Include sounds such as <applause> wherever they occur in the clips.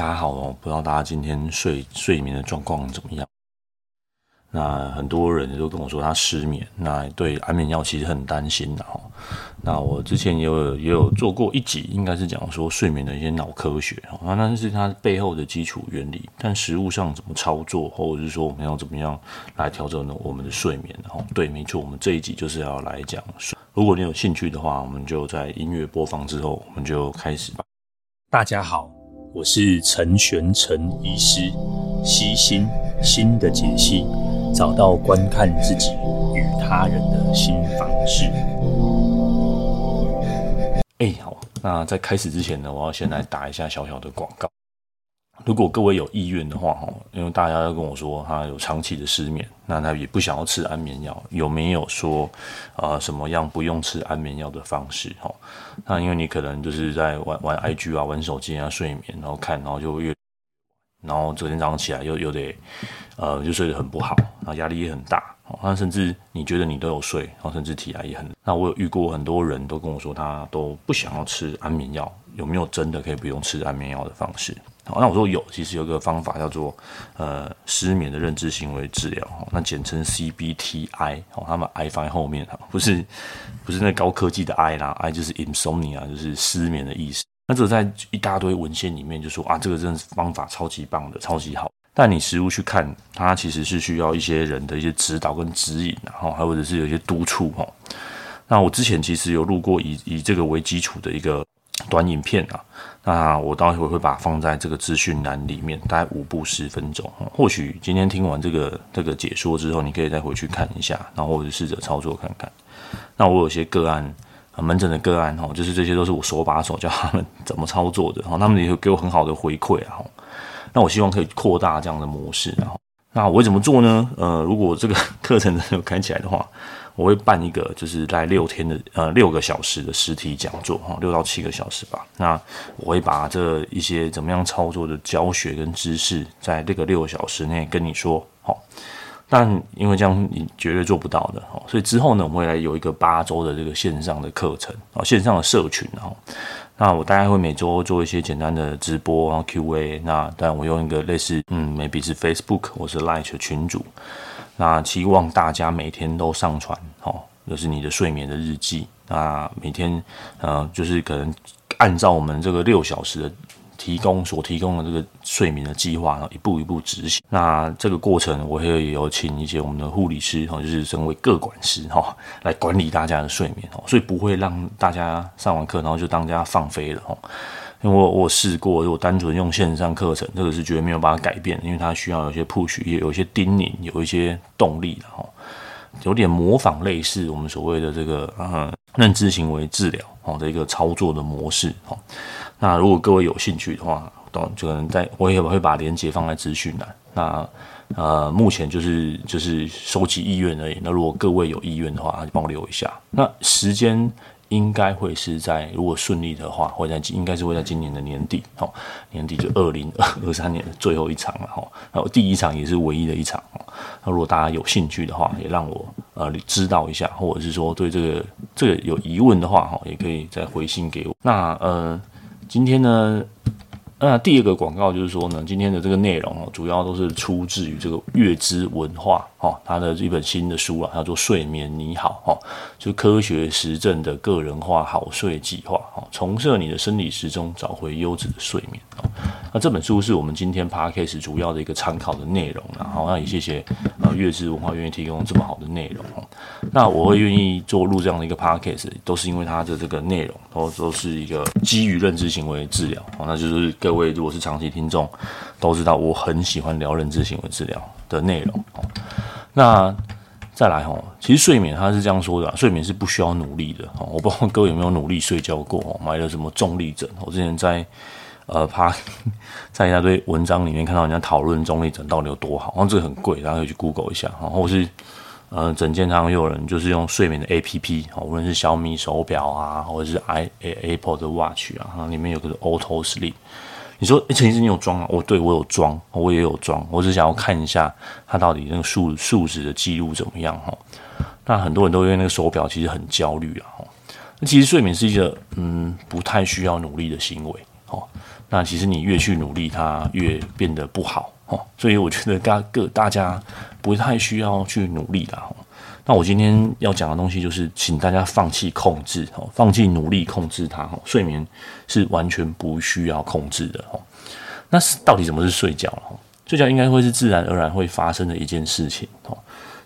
大家好哦，不知道大家今天睡睡眠的状况怎么样？那很多人都跟我说他失眠，那对安眠药其实很担心的哈。那我之前也有也有做过一集，应该是讲说睡眠的一些脑科学啊，那是它背后的基础原理，但实务上怎么操作，或者是说我们要怎么样来调整呢我们的睡眠哈？对，没错，我们这一集就是要来讲。如果你有兴趣的话，我们就在音乐播放之后，我们就开始吧。大家好，我是陈玄陈医师，悉心心的解析。找到观看自己与他人的新方式。哎，好，那在开始之前呢，我要先来打一下小小的广告。如果各位有意愿的话，哈，因为大家要跟我说他有长期的失眠，那他也不想要吃安眠药，有没有说啊、呃、什么样不用吃安眠药的方式？哈，那因为你可能就是在玩玩 IG 啊，玩手机啊，睡眠，然后看，然后就越。然后昨天早上起来又又得，呃，就睡得很不好，然后压力也很大，那甚至你觉得你都有睡，然后甚至体压也很。那我有遇过很多人都跟我说，他都不想要吃安眠药，有没有真的可以不用吃安眠药的方式？好，那我说有，其实有个方法叫做呃失眠的认知行为治疗，那简称 CBTI，哦，他们 I 放在后面，哈不是不是那高科技的 I 啦，I 就是 insomnia，就是失眠的意思。那这个在一大堆文献里面就说啊，这个真的是方法超级棒的，超级好。但你实务去看，它其实是需要一些人的一些指导跟指引，然后还或者是有一些督促哈。那我之前其实有录过以以这个为基础的一个短影片啊，那我到时候会把它放在这个资讯栏里面，大概五步十分钟。或许今天听完这个这个解说之后，你可以再回去看一下，然后或者试着操作看看。那我有些个案。门诊的个案哈，就是这些都是我手把手教他们怎么操作的，哈，他们也会给我很好的回馈啊，那我希望可以扩大这样的模式，然后，那我会怎么做呢？呃，如果这个 <laughs> 课程真的有开起来的话，我会办一个就是在六天的呃六个小时的实体讲座哈，六到七个小时吧。那我会把这一些怎么样操作的教学跟知识，在这个六个小时内跟你说，好。但因为这样你绝对做不到的哦，所以之后呢，我们会来有一个八周的这个线上的课程哦，线上的社群哦。那我大概会每周做一些简单的直播，然后 Q&A。那当然我用一个类似嗯，maybe 是 Facebook 或是 Line 的群组。那期望大家每天都上传哦，就是你的睡眠的日记。那每天呃，就是可能按照我们这个六小时的。提供所提供的这个睡眠的计划，然后一步一步执行。那这个过程，我会有请一些我们的护理师，哈，就是身为个管师，哈，来管理大家的睡眠，所以不会让大家上完课，然后就当家放飞了，哈。因为我我试过，如果单纯用线上课程，这个是绝对没有办法改变，因为它需要有些 push，也有一些叮咛，有一些动力的，哈，有点模仿类似我们所谓的这个嗯认知行为治疗，哦的一个操作的模式，哈。那如果各位有兴趣的话，都就可能在，我也会把链接放在资讯栏。那呃，目前就是就是收集意愿而已。那如果各位有意愿的话，就帮我留一下。那时间应该会是在，如果顺利的话，会在应该是会在今年的年底，哦，年底就二零二 <laughs> 三年的最后一场了，哈。然后第一场也是唯一的一场。那如果大家有兴趣的话，也让我呃知道一下，或者是说对这个这个有疑问的话，哈，也可以再回信给我。那呃。今天呢，那第二个广告就是说呢，今天的这个内容哦，主要都是出自于这个月之文化哦，它的一本新的书啊，叫做《睡眠你好》哦，就科学实证的个人化好睡计划哦，重设你的生理时钟，找回优质的睡眠哦。那这本书是我们今天 Podcast 主要的一个参考的内容，然后那也谢谢呃月之文化愿意提供这么好的内容哦。那我会愿意做录这样的一个 Podcast，都是因为它的这个内容都都是一个基于认知行为治疗哦，那就是各位如果是长期听众都知道，我很喜欢聊认知行为治疗的内容。那再来哦，其实睡眠它是这样说的，睡眠是不需要努力的哦。我不知道各位有没有努力睡觉过哦，买了什么重力枕？我之前在。呃，怕 <laughs> 在一大堆文章里面看到人家讨论重力枕到底有多好，然后这个很贵，大家可以去 Google 一下，然后是呃，诊间常有人就是用睡眠的 APP，无论是小米手表啊，或者是 i Apple 的 Watch 啊，里面有个 Auto Sleep。你说，哎，陈医生你有装吗？我对我有装，我也有装，我只想要看一下他到底那个数数值的记录怎么样哈。那很多人都因为那个手表其实很焦虑啊，那其实睡眠是一个嗯不太需要努力的行为哦，那其实你越去努力，它越变得不好哦。所以我觉得大各大家不太需要去努力啦。那我今天要讲的东西就是，请大家放弃控制哦，放弃努力控制它哦。睡眠是完全不需要控制的哦。那是到底什么是睡觉？睡觉应该会是自然而然会发生的一件事情哦。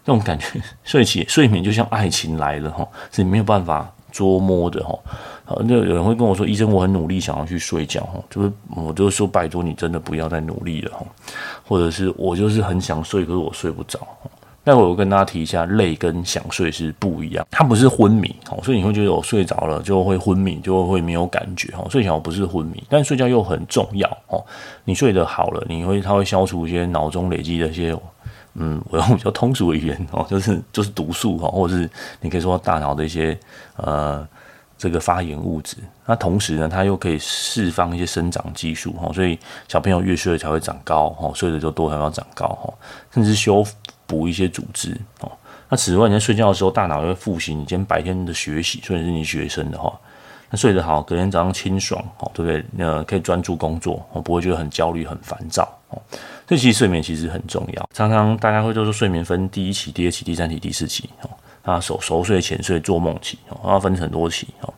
这种感觉，<laughs> 睡起睡眠就像爱情来了哈，是没有办法捉摸的哈。好，那有人会跟我说：“医生，我很努力想要去睡觉哈，就是我就说拜托你真的不要再努力了哈，或者是我就是很想睡，可是我睡不着。”待会我跟大家提一下，累跟想睡是不一样，它不是昏迷哦，所以你会觉得我睡着了就会昏迷，就会没有感觉哦。睡觉不是昏迷，但睡觉又很重要哦。你睡得好了，你会它会消除一些脑中累积的一些，嗯，我用比较通俗的语言哦，就是就是毒素哈，或者是你可以说大脑的一些呃这个发炎物质。那同时呢，它又可以释放一些生长激素哈，所以小朋友越睡才会长高哈，睡得就多才要长高哈，甚至修复。补一些组织哦。那此外，你在睡觉的时候，大脑会复习你今天白天的学习。所以是你学生的话，那睡得好，隔天早上清爽哦，对不对？那可以专注工作，哦不会觉得很焦虑、很烦躁哦。这其实睡眠其实很重要。常常大家会都说睡眠分第一期、第二期、第三期、第四期哦。啊，熟熟睡、浅睡、做梦期哦，要分很多期哦。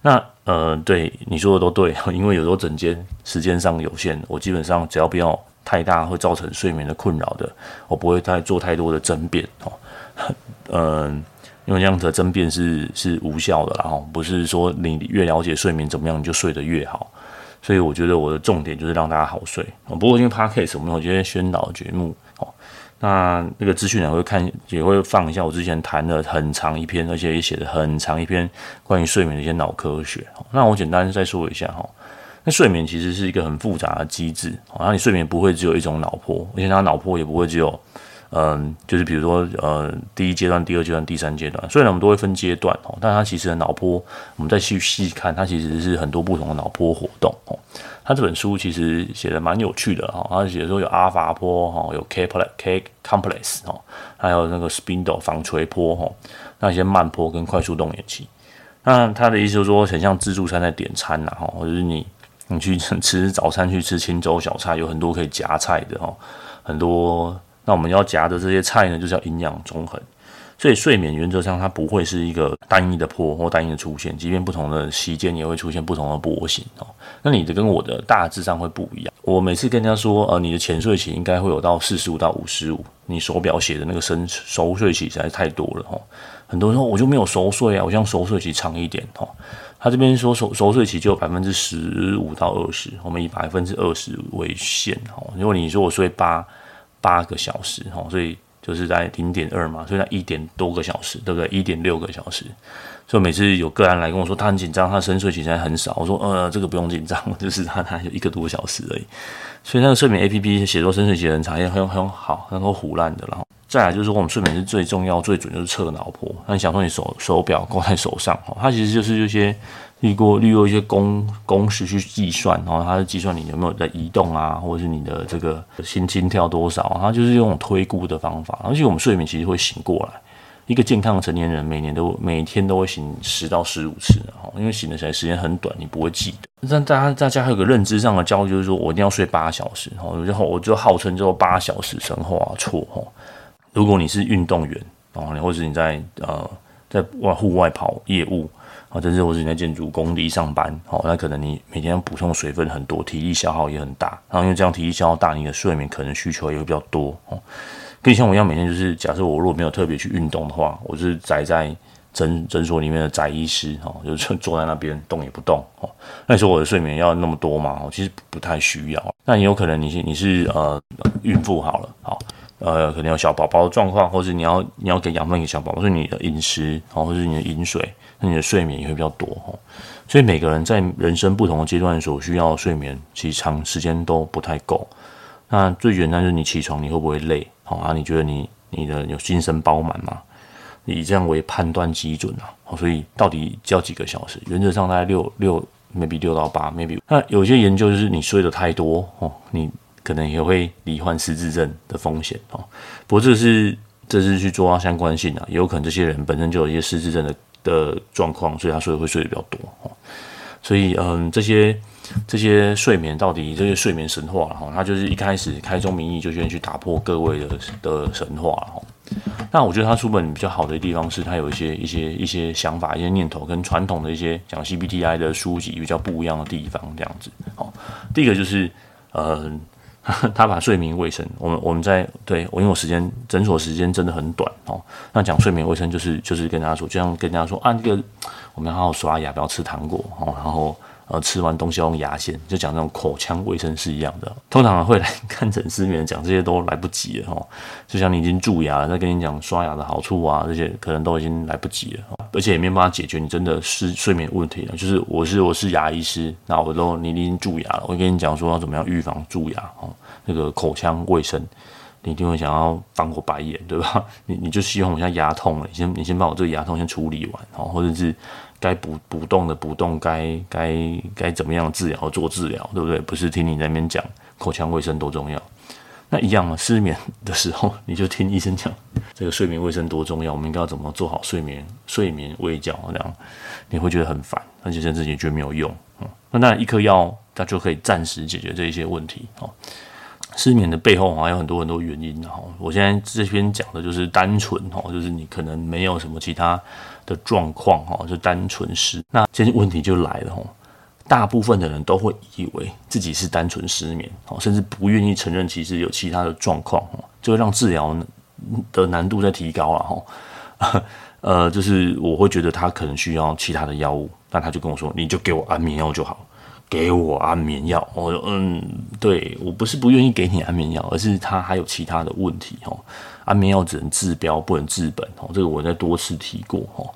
那呃，对你说的都对，因为有时候整间时间上有限，我基本上只要不要。太大会造成睡眠的困扰的，我不会太做太多的争辩哦，<laughs> 嗯，因为这样子的争辩是是无效的啦，然后不是说你越了解睡眠怎么样，你就睡得越好，所以我觉得我的重点就是让大家好睡。不过因为 Podcast 我们有些宣导节目哦，那那个资讯也会看，也会放一下我之前谈了很长一篇，而且也写了很长一篇关于睡眠的一些脑科学。那我简单再说一下哈。睡眠其实是一个很复杂的机制，然后你睡眠不会只有一种脑波，而且它脑波也不会只有，嗯，就是比如说呃第一阶段、第二阶段、第三阶段，虽然我们都会分阶段哦，但它其实的脑波，我们再去细看，它其实是很多不同的脑波活动哦。他这本书其实写的蛮有趣的哈，他写说有阿尔法波哈，有 K Pl K complex 哈，还有那个 spindle 纺锤波哈，那些慢波跟快速动眼期。那他的意思就是说，很像自助餐在点餐呐哈，或者是你。你去 <laughs> 吃早餐，去吃清粥小菜，有很多可以夹菜的哦，很多。那我们要夹的这些菜呢，就叫营养中衡。所以睡眠原则上它不会是一个单一的波或单一的出现，即便不同的期间也会出现不同的波形哦。那你的跟我的大致上会不一样。我每次跟人家说，呃，你的浅睡期应该会有到四十五到五十五，你手表写的那个深熟睡期实在太多了哦。很多人说我就没有熟睡啊，我想熟睡期长一点哦。他这边说熟熟睡期就有百分之十五到二十，我们以百分之二十为限哦。如果你说我睡八八个小时哦，所以就是在零点二嘛，所以在一点多个小时，对不对？一点六个小时。所以每次有个案来跟我说他很紧张，他深睡期现在很少，我说呃这个不用紧张，<laughs> 就是他他有一个多小时而已。所以那个睡眠 APP 写作深睡期很长，也很很好，很多唬烂的，然后。再来就是说，我们睡眠是最重要、最准，就是测脑波。那你想说，你手手表挂在手上，它其实就是这些利过利用一些公公式去计算，然后它是计算你有没有在移动啊，或者是你的这个心心跳多少，它就是用推估的方法。而且我们睡眠其实会醒过来，一个健康的成年人每年都每天都会醒十到十五次，因为醒的起来时间很短，你不会记得。但大家大家还有个认知上的焦虑，就是说我一定要睡八小时，我就我就号称叫八小时生活啊，错哈。如果你是运动员哦，或者你在呃在外户外跑业务啊，甚至或是你在建筑工地上班哦，那可能你每天要补充水分很多，体力消耗也很大。然后因为这样体力消耗大，你的睡眠可能需求也会比较多哦。可以像我一样，每天就是假设我如果没有特别去运动的话，我是宅在诊诊所里面的宅医师哦，就是坐在那边动也不动哦。那你说我的睡眠要那么多吗？其实不太需要。那也有可能你是你是呃孕妇好了，好。呃，可能有小宝宝的状况，或是你要你要给养分给小宝宝，所以你的饮食，哦，或是你的饮水，那你的睡眠也会比较多哦。所以每个人在人生不同的阶段所需要的睡眠，其实长时间都不太够。那最简单就是你起床你会不会累？好啊，你觉得你你的有精神饱满吗？以这样为判断基准啊。所以到底叫几个小时？原则上大概六六，maybe 六到八，maybe。那有些研究就是你睡得太多哦，你。可能也会罹患失智症的风险哦。不过这是这是去做相关性啊，也有可能这些人本身就有一些失智症的的状况，所以他睡会睡得比较多哦。所以嗯，这些这些睡眠到底这些睡眠神话哈，他就是一开始开宗明义就先去打破各位的的神话哈。那我觉得他书本比较好的地方是，他有一些一些一些想法、一些念头，跟传统的一些讲 CBTI 的书籍比较不一样的地方，这样子。好，第一个就是，呃，<laughs> 他把睡眠卫生，我们我们在对我因为我时间诊所时间真的很短哦，那讲睡眠卫生就是就是跟大家说，就像跟大家说啊，这个我们要好好刷牙，不要吃糖果哦，然后。呃，吃完东西要用牙线，就讲那种口腔卫生是一样的。通常会来 <laughs> 看诊失眠，讲这些都来不及了哦。就像你已经蛀牙了，再跟你讲刷牙的好处啊，这些可能都已经来不及了，而且也没办法解决你真的是睡眠问题了。就是我是我是牙医师，那我都你已经蛀牙了，我跟你讲说要怎么样预防蛀牙哦，那个口腔卫生。你一定会想要翻我白眼，对吧？<laughs> 你你就希望我现在牙痛了，你先你先把我这个牙痛先处理完，哦，或者是该补补洞的补洞，该该该怎么样治疗做治疗，对不对？不是听你在那边讲口腔卫生多重要，那一样嘛。失眠的时候，你就听医生讲这个睡眠卫生多重要，我们应该要怎么做好睡眠睡眠卫教这样，你会觉得很烦，而且甚至你觉得没有用，嗯，那当然一颗药它就可以暂时解决这一些问题，哦。失眠的背后还有很多很多原因，哈，我现在这边讲的就是单纯，哈，就是你可能没有什么其他的状况，哈，就单纯失。那这些问题就来了，哈，大部分的人都会以为自己是单纯失眠，哦甚至不愿意承认其实有其他的状况，就会让治疗的难度在提高了，哈，<laughs> 呃，就是我会觉得他可能需要其他的药物，那他就跟我说，你就给我安眠药就好。给我安眠药，我说嗯，对，我不是不愿意给你安眠药，而是他还有其他的问题哦。安眠药只能治标，不能治本哦。这个我在多次提过哦。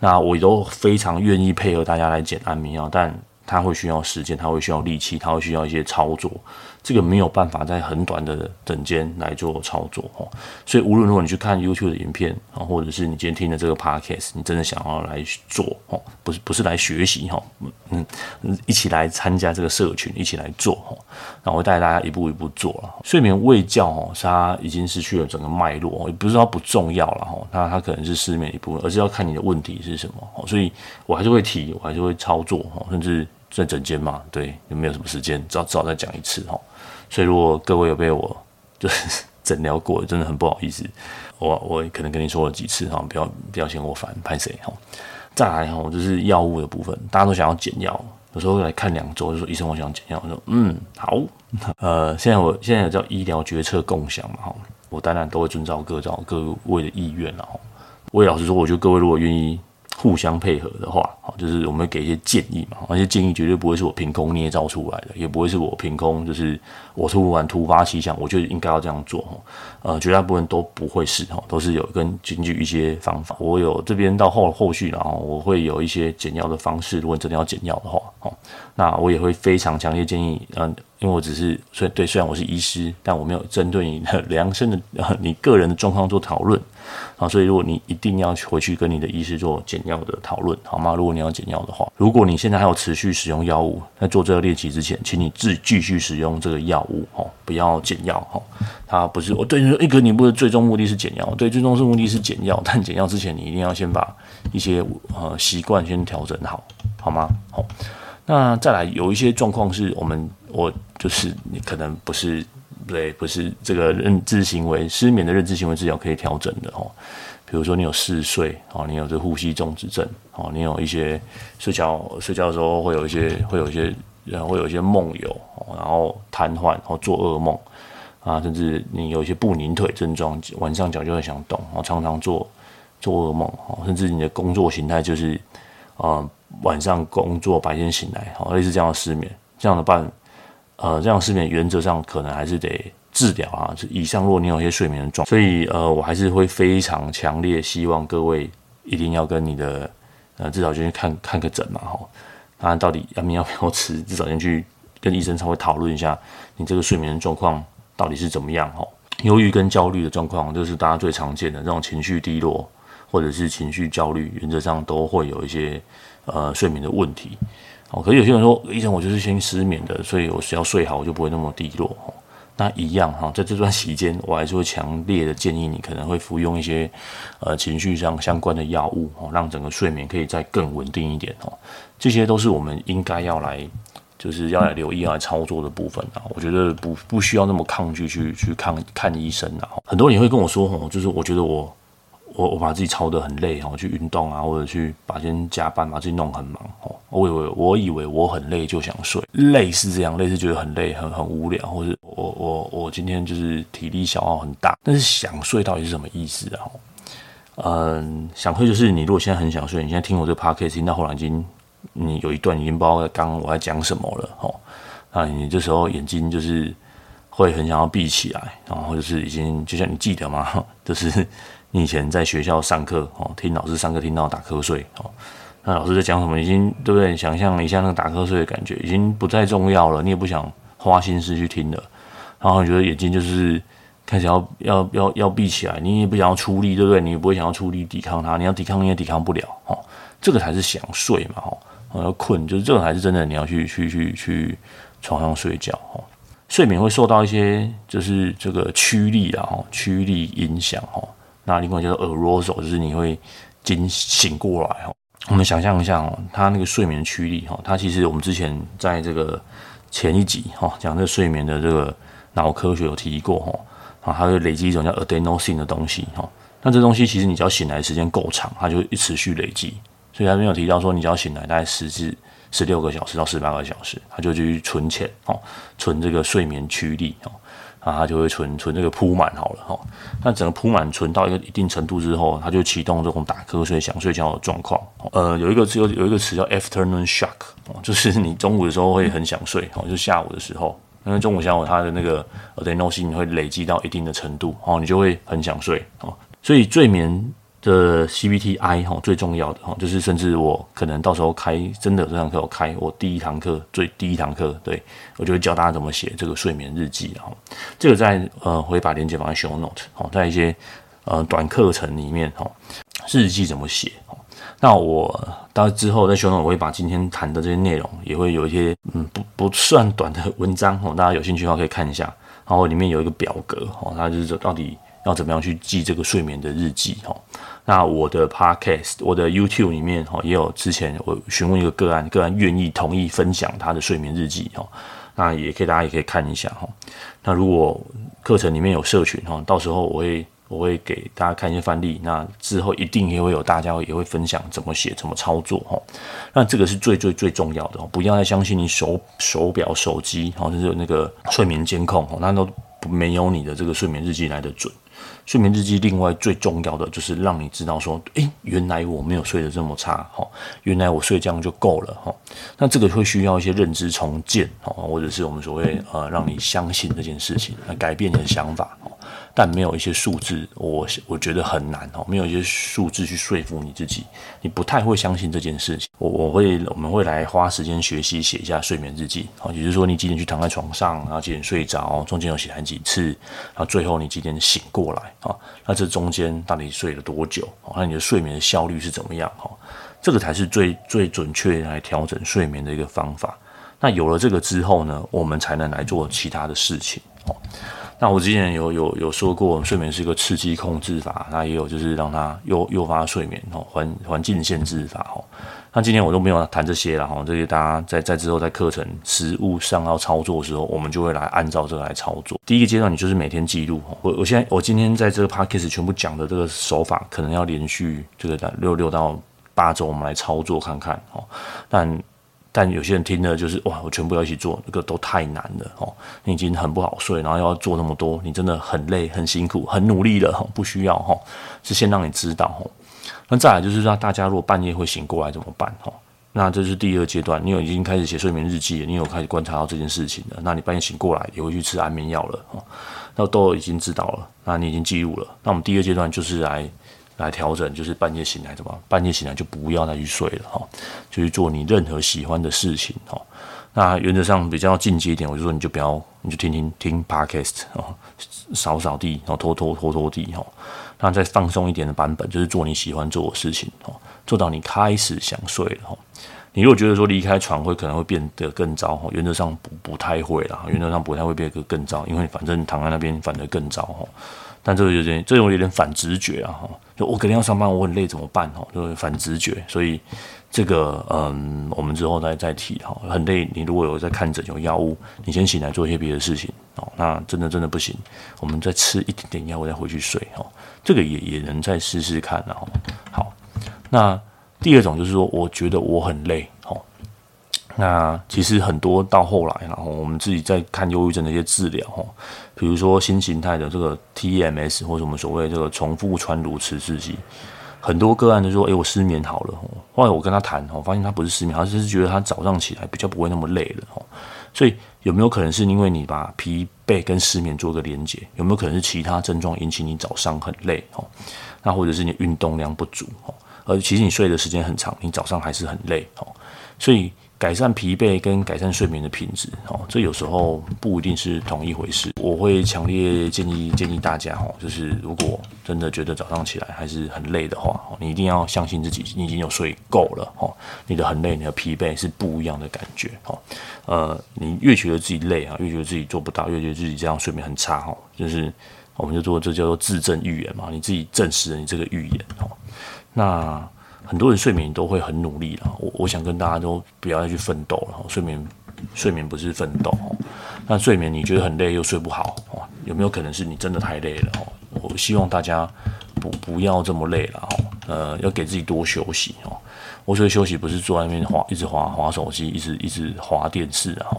那我都非常愿意配合大家来减安眠药，但他会需要时间，他会需要力气，他会需要一些操作。这个没有办法在很短的整间来做操作哦，所以无论如果你去看 YouTube 的影片啊，或者是你今天听的这个 Podcast，你真的想要来做哦，不是不是来学习哈，嗯，一起来参加这个社群，一起来做哈，然后我带大家一步一步做了。睡眠未觉哦，它已经失去了整个脉络，也不是说它不重要了哈，它它可能是失眠一部分，而是要看你的问题是什么，所以我还是会提，我还是会操作哈，甚至在整间嘛，对，有没有什么时间，只要只好再讲一次哈。所以，如果各位有被我就是 <laughs> 诊疗过，真的很不好意思。我我可能跟你说了几次哈，不要不要嫌我烦，拍谁哈？再来哈，就是药物的部分，大家都想要减药，有时候来看两周就说医生我想减药，我说嗯好。<laughs> 呃，现在我现在有叫医疗决策共享嘛哈，我当然都会遵照各照各位的意愿了哈。我也老实说，我觉得各位如果愿意。互相配合的话，好，就是我们给一些建议嘛，那些建议绝对不会是我凭空捏造出来的，也不会是我凭空，就是我突然突发奇想，我就应该要这样做，呃，绝大部分都不会是哈，都是有跟根据一些方法。我有这边到后后续，然后我会有一些简要的方式，如果你真的要简要的话，那我也会非常强烈建议，嗯。因为我只是虽对，虽然我是医师，但我没有针对你的 <laughs> 量身的你个人的状况做讨论啊，所以如果你一定要回去跟你的医师做简要的讨论，好吗？如果你要减药的话，如果你现在还有持续使用药物，在做这个练习之前，请你自继续使用这个药物哦，不要减药哦。它不是我对你说，一个你不是最终目的是减药，对，最终是目的是减药，但减药之前你一定要先把一些呃习惯先调整好，好吗？好。那再来有一些状况是我们我就是你可能不是对，不是这个认知行为失眠的认知行为治疗可以调整的哦，比如说你有嗜睡哦，你有这呼吸中止症哦，你有一些睡觉睡觉的时候会有一些会有一些然后会有一些梦游，然后瘫痪或做噩梦啊，甚至你有一些不宁腿症状，晚上脚就会想动，然后常常做做噩梦哦，甚至你的工作形态就是啊。晚上工作，白天醒来，好，类似这样的失眠，这样的办，呃，这样的失眠原则上可能还是得治疗啊。以上，如果你有一些睡眠的状，所以呃，我还是会非常强烈希望各位一定要跟你的呃，至少先去看看个诊嘛，哈。那到底安眠药要不要吃？至少先去跟医生稍微讨论一下，你这个睡眠状况到底是怎么样，哈。忧郁跟焦虑的状况，就是大家最常见的这种情绪低落，或者是情绪焦虑，原则上都会有一些。呃，睡眠的问题，哦，可是有些人说，医生，我就是先失眠的，所以我只要睡好，我就不会那么低落，哦，那一样哈，在这段期间，我还是会强烈的建议你可能会服用一些呃情绪上相关的药物哦，让整个睡眠可以再更稳定一点哦。这些都是我们应该要来，就是要来留意、要来操作的部分啊。我觉得不不需要那么抗拒去去看看医生啊。很多人会跟我说哦，就是我觉得我。我我把自己操得很累哦，去运动啊，或者去把今天加班，把自己弄很忙哦。我以为我以为我很累就想睡，累是这样，累是觉得很累，很很无聊，或者我我我今天就是体力消耗很大。但是想睡到底是什么意思啊？嗯，想睡就是你如果现在很想睡，你现在听我这个 podcast 听到后来已经你有一段已经不知道刚刚我在讲什么了哦。那你这时候眼睛就是会很想要闭起来，然后就是已经就像你记得吗？<laughs> 就是。你以前在学校上课哦，听老师上课听到打瞌睡哦，那老师在讲什么？已经对不对？想象一下那个打瞌睡的感觉，已经不再重要了。你也不想花心思去听了，然后你觉得眼睛就是开始要要要要闭起来，你也不想要出力，对不对？你也不会想要出力抵抗它，你要抵抗你也抵抗不了哦。这个才是想睡嘛哦，要困就是这个才是真的，你要去去去去床上睡觉哦。睡眠会受到一些就是这个驱力啊，哈，驱力影响哈。那另外叫做 arousal，就是你会惊醒过来哈。我们想象一下哦，它那个睡眠驱力哈，它其实我们之前在这个前一集哈讲这个睡眠的这个脑科学有提过哈，啊，它会累积一种叫 adenosine 的东西哈。那这东西其实你只要醒来时间够长，它就会持续累积。所以它没有提到说你只要醒来大概十至十六个小时到十八个小时，它就去存钱哦，存这个睡眠驱力哦。啊，它就会存存这个铺满好了哈。那整个铺满存到一个一定程度之后，它就启动这种打瞌睡、想睡觉的状况。呃，有一个词有有一个词叫 afternoon shock，就是你中午的时候会很想睡，哦，就下午的时候，因为中午下午它的那个 adenosine 会累积到一定的程度，哦，你就会很想睡，哦，所以睡眠。的 CBTI 哈，最重要的哈，就是甚至我可能到时候开真的这堂课我开我第一堂课最第一堂课，对我就会教大家怎么写这个睡眠日记哈。这个在呃，我会把链接放在 show note 哈，在一些呃短课程里面哈，日记怎么写？那我到之后在 show note 我会把今天谈的这些内容也会有一些嗯不不算短的文章哈，大家有兴趣的话可以看一下。然后里面有一个表格哈，它就是到底要怎么样去记这个睡眠的日记哈。那我的 podcast，我的 YouTube 里面哈，也有之前我询问一个个案，个案愿意同意分享他的睡眠日记哈，那也可以大家也可以看一下哈。那如果课程里面有社群哈，到时候我会我会给大家看一些范例，那之后一定也会有大家也会分享怎么写怎么操作哈。那这个是最最最重要的哦，不要再相信你手手表手机哈，就是那个睡眠监控哈，那都没有你的这个睡眠日记来得准。睡眠日记另外最重要的就是让你知道说，诶，原来我没有睡得这么差，哈，原来我睡这样就够了，哈。那这个会需要一些认知重建，哈，或者是我们所谓呃，让你相信这件事情，来改变你的想法，但没有一些数字，我我觉得很难，哦，没有一些数字去说服你自己，你不太会相信这件事情。我我会我们会来花时间学习写一下睡眠日记，好，也就是说你几点去躺在床上，然后几点睡着，中间有写谈几次，然后最后你几点醒过来。啊，那这中间到底睡了多久？哦那你的睡眠的效率是怎么样？哈，这个才是最最准确来调整睡眠的一个方法。那有了这个之后呢，我们才能来做其他的事情。哦，那我之前有有有说过，睡眠是一个刺激控制法，那也有就是让它诱诱发睡眠哦，环环境限制法哦。那今天我都没有谈这些了哈，这些大家在在之后在课程实务上要操作的时候，我们就会来按照这个来操作。第一个阶段，你就是每天记录。我我现在我今天在这个 podcast 全部讲的这个手法，可能要连续这个六六到八周，我们来操作看看哦。但但有些人听了就是哇，我全部要一起做，这个都太难了哦。你已经很不好睡，然后要做那么多，你真的很累、很辛苦、很努力了，不需要哈，是先让你知道哈。那再来就是让大家如果半夜会醒过来怎么办？哈，那这是第二阶段。你有已经开始写睡眠日记了，你有开始观察到这件事情了。那你半夜醒过来也会去吃安眠药了，哈，那都已经知道了。那你已经记录了。那我们第二阶段就是来来调整，就是半夜醒来怎么？半夜醒来就不要再去睡了，哈，就去做你任何喜欢的事情，哈。那原则上比较进阶一点，我就说你就不要，你就听听听 podcast 哦，扫扫地，然后拖拖拖拖地，哈。那再放松一点的版本，就是做你喜欢做的事情哦，做到你开始想睡了哈。你如果觉得说离开床会可能会变得更糟哈，原则上不不太会啦，原则上不太会变得更糟，因为反正躺在那边反而更糟哈。但这个有点，这种有点反直觉啊哈。就我肯定要上班，我很累怎么办哈？就反直觉，所以这个嗯，我们之后再再提哈。很累，你如果有在看诊有药物，你先醒来做一些别的事情哦。那真的真的不行，我们再吃一点点药物再回去睡哈。这个也也能再试试看啊。好，那。第二种就是说，我觉得我很累，那其实很多到后来，然后我们自己在看忧郁症的一些治疗，哦，比如说新形态的这个 TMS 或者我们所谓这个重复穿颅磁刺激，很多个案就说，诶，我失眠好了，后来我跟他谈，我发现他不是失眠，他是觉得他早上起来比较不会那么累了，哦，所以有没有可能是因为你把疲惫跟失眠做个连结？有没有可能是其他症状引起你早上很累？哦，那或者是你运动量不足？哦。而其实你睡的时间很长，你早上还是很累哦，所以改善疲惫跟改善睡眠的品质哦，这有时候不一定是同一回事。我会强烈建议建议大家哦，就是如果真的觉得早上起来还是很累的话，你一定要相信自己，你已经有睡够了哦。你的很累，你的疲惫是不一样的感觉哦。呃，你越觉得自己累啊，越觉得自己做不到，越觉得自己这样睡眠很差哦，就是我们就做这叫做自证预言嘛，你自己证实了你这个预言哦。那很多人睡眠都会很努力了，我我想跟大家都不要再去奋斗了。睡眠睡眠不是奋斗哦。那睡眠你觉得很累又睡不好哦，有没有可能是你真的太累了哦？我希望大家不不要这么累了哦，呃，要给自己多休息哦。我说休息不是坐在那边滑，一直滑滑手机，一直一直滑电视啊，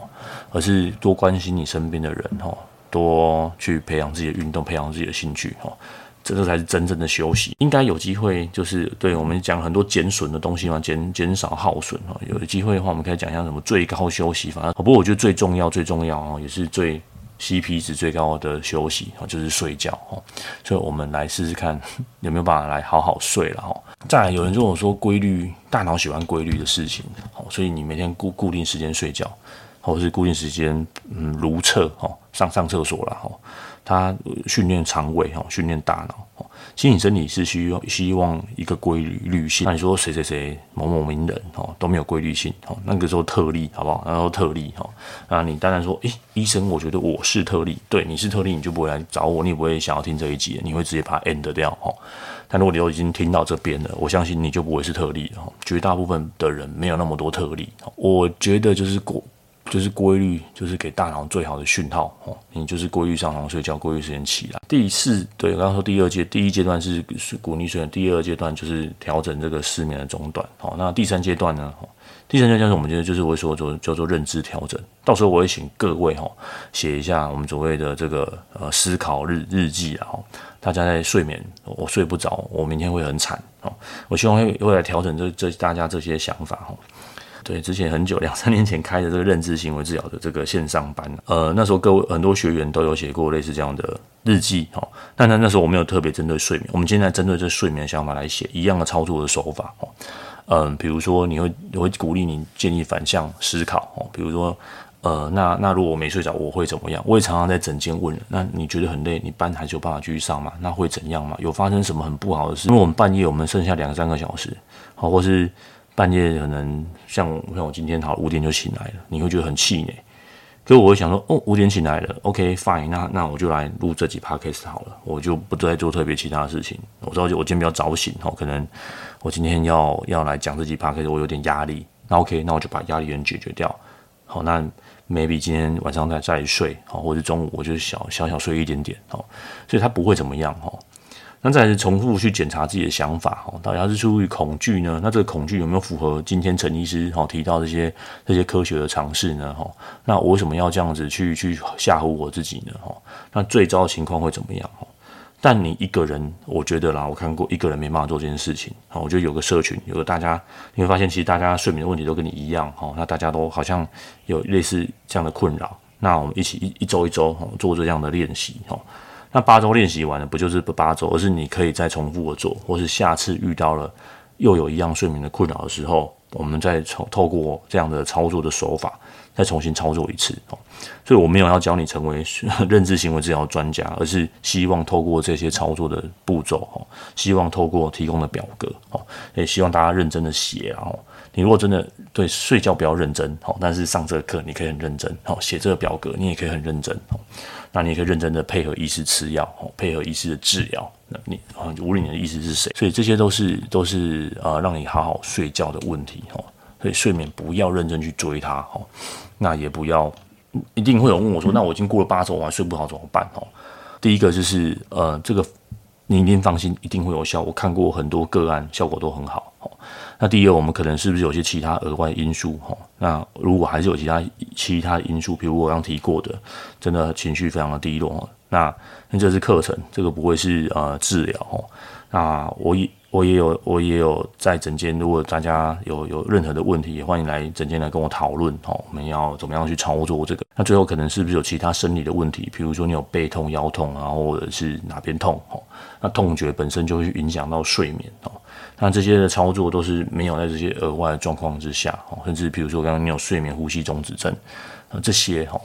而是多关心你身边的人哦，多去培养自己的运动，培养自己的兴趣哦。这个才是真正的休息，应该有机会，就是对我们讲很多减损的东西嘛，减减少耗损哈。有机会的话，我们可以讲一下什么最高休息法。不过我觉得最重要、最重要哦，也是最 CP 值最高的休息啊，就是睡觉哦。所以我们来试试看 <laughs> 有没有办法来好好睡了哈。再来，有人跟我说规律，大脑喜欢规律的事情，所以你每天固固定时间睡觉，或者是固定时间嗯如厕哈，上上厕所了哈。他训练肠胃哈，训练大脑。其实你身体是需要希望一个规律性。那你说谁谁谁某某名人哦都没有规律性哦，那个时候特例好不好？然后特例哈，那你当然说，诶，医生，我觉得我是特例，对，你是特例，你就不会来找我，你也不会想要听这一集，你会直接把它 end 掉哈。但如果你都已经听到这边了，我相信你就不会是特例哈。绝大部分的人没有那么多特例，我觉得就是过。就是规律，就是给大脑最好的讯号哦。你就是规律上床睡觉，规律时间起来。第四，对，刚刚说第二阶，第一阶段是是鼓励睡眠，第二阶段就是调整这个失眠的中断。好，那第三阶段呢？第三阶段我们觉得就是我会说做叫做认知调整。到时候我会请各位哈写一下我们所谓的这个呃思考日日记啊。大家在睡眠，我睡不着，我明天会很惨哦。我希望会会来调整这这大家这些想法哈。对，之前很久两三年前开的这个认知行为治疗的这个线上班，呃，那时候各位很多学员都有写过类似这样的日记，哦，但那那时候我没有特别针对睡眠，我们现在针对这睡眠的想法来写一样的操作的手法，哦，嗯，比如说你会我会鼓励你建议反向思考，哦，比如说，呃，那那如果我没睡着，我会怎么样？我也常常在诊间问，那你觉得很累，你班还是有办法继续上吗？那会怎样吗？有发生什么很不好的事？因为我们半夜我们剩下两三个小时，好，或是。半夜可能像像我今天好五点就醒来了，你会觉得很气馁。可是我会想说，哦，五点醒来了，OK fine，那那我就来录这几 podcast 好了，我就不再做特别其他的事情。我知道我今天比较早醒，哦，可能我今天要要来讲这几 podcast，我有点压力。那 OK，那我就把压力源解决掉。好，那 maybe 今天晚上再再睡，好，或者中午我就小小小睡一点点，好，所以它不会怎么样，哈。那再是重复去检查自己的想法，哦，到底是出于恐惧呢？那这个恐惧有没有符合今天陈医师哈提到这些这些科学的尝试呢？哈，那我为什么要这样子去去吓唬我自己呢？哈，那最糟的情况会怎么样？哈，但你一个人，我觉得啦，我看过一个人没办法做这件事情，哈，我觉得有个社群，有个大家，你会发现其实大家睡眠的问题都跟你一样，哈，那大家都好像有类似这样的困扰，那我们一起一一周一周做这样的练习，哈。那八周练习完了，不就是不八周，而是你可以再重复的做，或是下次遇到了又有一样睡眠的困扰的时候，我们再重透过这样的操作的手法，再重新操作一次哦。所以我没有要教你成为 <laughs> 认知行为治疗专家，而是希望透过这些操作的步骤哦，希望透过提供的表格哦，也希望大家认真的写哦。你如果真的对睡觉比较认真，好，但是上这个课你可以很认真，好，写这个表格你也可以很认真，好，那你也可以认真的配合医师吃药，配合医师的治疗，那你啊，无论你的医师是谁，所以这些都是都是呃让你好好睡觉的问题，哦，所以睡眠不要认真去追它，哦，那也不要一定会有人问我说，那我已经过了八周，我还睡不好怎么办？哦，第一个就是呃这个。你一定放心，一定会有效。我看过很多个案，效果都很好。那第二，我们可能是不是有些其他额外因素哈？那如果还是有其他其他因素，比如我刚提过的，真的情绪非常的低落，那那这是课程，这个不会是呃治疗哈。那我也我也有我也有在诊间，如果大家有有任何的问题，也欢迎来诊间来跟我讨论哈。我们要怎么样去操作这个？那最后可能是不是有其他生理的问题？比如说你有背痛、腰痛啊，或者是哪边痛哈？那痛觉本身就会影响到睡眠哦。那这些的操作都是没有在这些额外的状况之下哦，甚至比如说刚刚你有睡眠呼吸中止症啊，这些哈，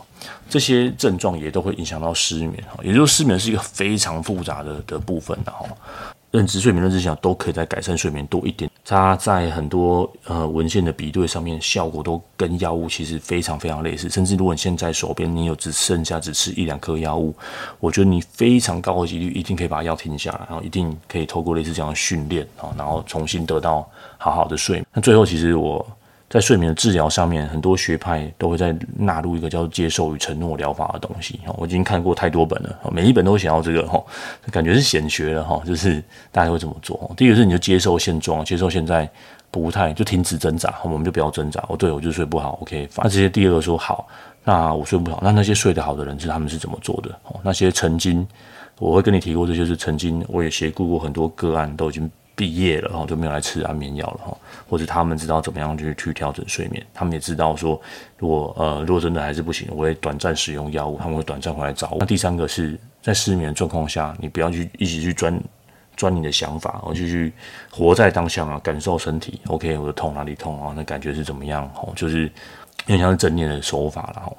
这些症状也都会影响到失眠哈。也就是失眠是一个非常复杂的的部分的哈。认知睡眠、认知想都可以在改善睡眠多一点。它在很多呃文献的比对上面，效果都跟药物其实非常非常类似。甚至如果你现在手边你有只剩下只吃一两颗药物，我觉得你非常高的几率一定可以把药停下来，然后一定可以透过类似这样的训练啊，然后重新得到好好的睡眠。那最后其实我。在睡眠的治疗上面，很多学派都会在纳入一个叫做接受与承诺疗法的东西。我已经看过太多本了，每一本都想要这个，哈感觉是显学了哈。就是大家会怎么做？第一个是你就接受现状，接受现在不太就停止挣扎，我们就不要挣扎。哦，对，我就睡不好，OK。那这些第二个说好，那我睡不好，那那些睡得好的人是他们是怎么做的？那些曾经我会跟你提过，这些是曾经我也协助过很多个案，都已经。毕业了哈，就没有来吃安眠药了哈，或者他们知道怎么样去去调整睡眠，他们也知道说，如果呃如果真的还是不行，我会短暂使用药物，他们会短暂回来找我。那第三个是在失眠状况下，你不要去一直去钻钻你的想法，而去去活在当下啊，感受身体。OK，我的痛哪里痛啊？那感觉是怎么样？哦，就是有点像是正念的手法了哈。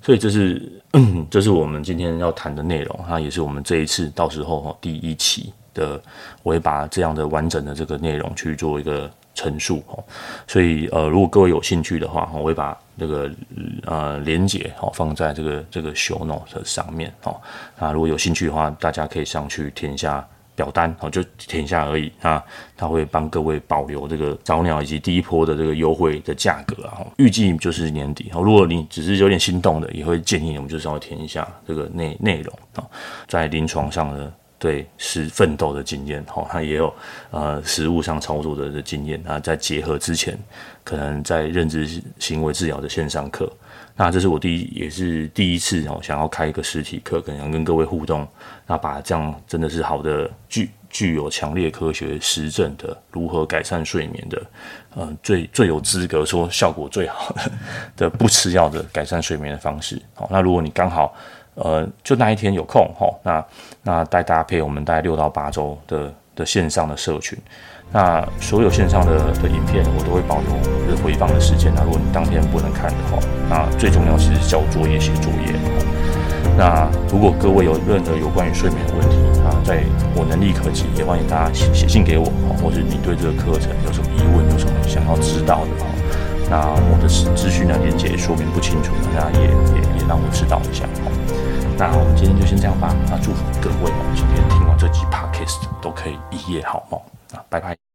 所以这是这是我们今天要谈的内容，它也是我们这一次到时候哈第一期。的，我会把这样的完整的这个内容去做一个陈述哦，所以呃，如果各位有兴趣的话，我会把这个呃连接哦放在这个这个 show note 上面哦。那如果有兴趣的话，大家可以上去填一下表单哦，就填一下而已。那他会帮各位保留这个早鸟以及第一波的这个优惠的价格啊，预计就是年底哦。如果你只是有点心动的，也会建议我们就稍微填一下这个内内容啊，在临床上的。对，是奋斗的经验，哈，他也有呃实物上操作的经验，那再结合之前可能在认知行为治疗的线上课，那这是我第一也是第一次哦，想要开一个实体课，可能跟各位互动，那把这样真的是好的具具有强烈科学实证的如何改善睡眠的，嗯、呃，最最有资格说效果最好的 <laughs> 的不吃药的改善睡眠的方式，好，那如果你刚好。呃，就那一天有空哈，那那再搭配我们大概六到八周的的线上的社群，那所有线上的的影片我都会保留就是回放的时间。那如果你当天不能看的话，那最重要是交作业写作业。那如果各位有任何有关于睡眠的问题啊，在我能力可及，也欢迎大家写写信给我哈，或者你对这个课程有什么疑问，有什么想要知道的哈，那我的资讯呢连结说明不清楚，大家也也也让我知道一下。那我们今天就先这样吧。那祝福各位哦，今天听完这集 podcast 都可以一夜好梦。啊拜拜。